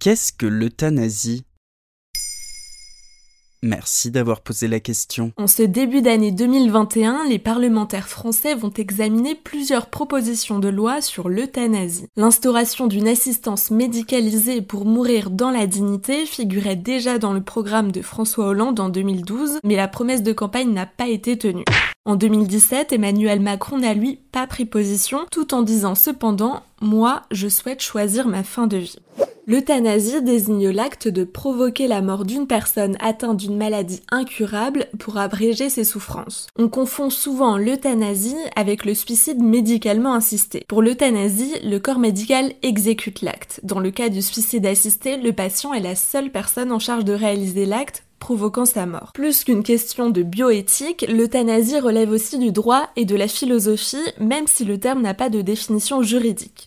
Qu'est-ce que l'euthanasie? Merci d'avoir posé la question. En ce début d'année 2021, les parlementaires français vont examiner plusieurs propositions de loi sur l'euthanasie. L'instauration d'une assistance médicalisée pour mourir dans la dignité figurait déjà dans le programme de François Hollande en 2012, mais la promesse de campagne n'a pas été tenue. En 2017, Emmanuel Macron n'a lui pas pris position, tout en disant cependant Moi, je souhaite choisir ma fin de vie. L'euthanasie désigne l'acte de provoquer la mort d'une personne atteinte d'une maladie incurable pour abréger ses souffrances. On confond souvent l'euthanasie avec le suicide médicalement assisté. Pour l'euthanasie, le corps médical exécute l'acte. Dans le cas du suicide assisté, le patient est la seule personne en charge de réaliser l'acte provoquant sa mort. Plus qu'une question de bioéthique, l'euthanasie relève aussi du droit et de la philosophie, même si le terme n'a pas de définition juridique.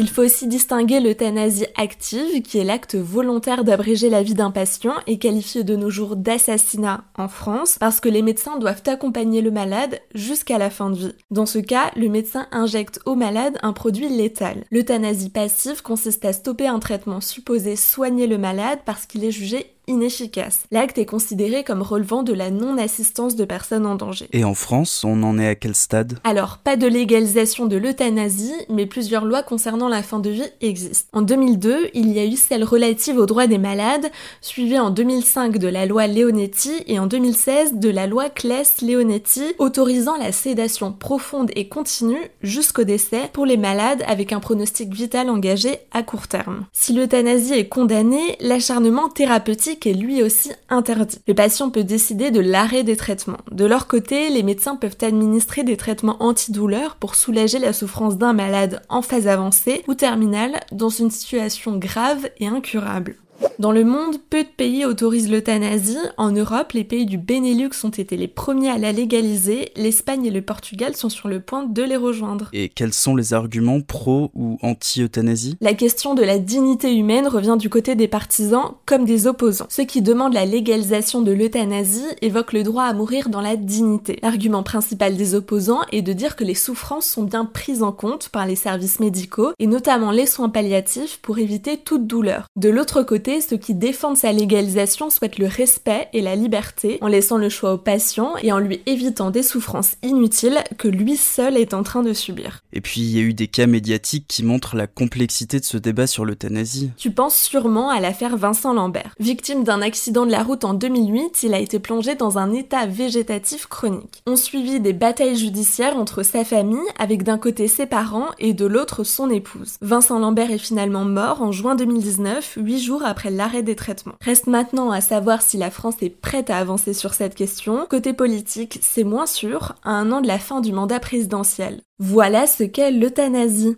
Il faut aussi distinguer l'euthanasie active, qui est l'acte volontaire d'abréger la vie d'un patient et qualifié de nos jours d'assassinat en France, parce que les médecins doivent accompagner le malade jusqu'à la fin de vie. Dans ce cas, le médecin injecte au malade un produit létal. L'euthanasie passive consiste à stopper un traitement supposé soigner le malade parce qu'il est jugé inefficace. L'acte est considéré comme relevant de la non-assistance de personnes en danger. Et en France, on en est à quel stade? Alors, pas de légalisation de l'euthanasie, mais plusieurs lois concernant la fin de vie existent. En 2002, il y a eu celle relative aux droits des malades, suivie en 2005 de la loi Leonetti et en 2016 de la loi Claes-Leonetti, autorisant la sédation profonde et continue jusqu'au décès pour les malades avec un pronostic vital engagé à court terme. Si l'euthanasie est condamnée, l'acharnement thérapeutique est lui aussi interdit. Le patient peut décider de l'arrêt des traitements. De leur côté, les médecins peuvent administrer des traitements antidouleurs pour soulager la souffrance d'un malade en phase avancée ou terminale dans une situation grave et incurable. Dans le monde, peu de pays autorisent l'euthanasie. En Europe, les pays du Benelux ont été les premiers à la légaliser. L'Espagne et le Portugal sont sur le point de les rejoindre. Et quels sont les arguments pro ou anti-euthanasie? La question de la dignité humaine revient du côté des partisans comme des opposants. Ceux qui demandent la légalisation de l'euthanasie évoquent le droit à mourir dans la dignité. L'argument principal des opposants est de dire que les souffrances sont bien prises en compte par les services médicaux et notamment les soins palliatifs pour éviter toute douleur. De l'autre côté, ceux qui défendent sa légalisation souhaitent le respect et la liberté en laissant le choix au patient et en lui évitant des souffrances inutiles que lui seul est en train de subir. Et puis il y a eu des cas médiatiques qui montrent la complexité de ce débat sur l'euthanasie. Tu penses sûrement à l'affaire Vincent Lambert. Victime d'un accident de la route en 2008, il a été plongé dans un état végétatif chronique. On suivit des batailles judiciaires entre sa famille, avec d'un côté ses parents et de l'autre son épouse. Vincent Lambert est finalement mort en juin 2019, huit jours après l'arrêt des traitements. Reste maintenant à savoir si la France est prête à avancer sur cette question. Côté politique, c'est moins sûr, à un an de la fin du mandat présidentiel. Voilà ce qu'est l'euthanasie.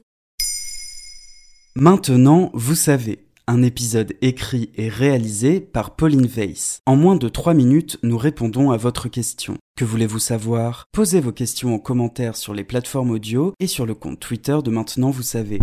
Maintenant, vous savez. Un épisode écrit et réalisé par Pauline Weiss. En moins de 3 minutes, nous répondons à votre question. Que voulez-vous savoir? Posez vos questions en commentaire sur les plateformes audio et sur le compte Twitter de Maintenant Vous savez.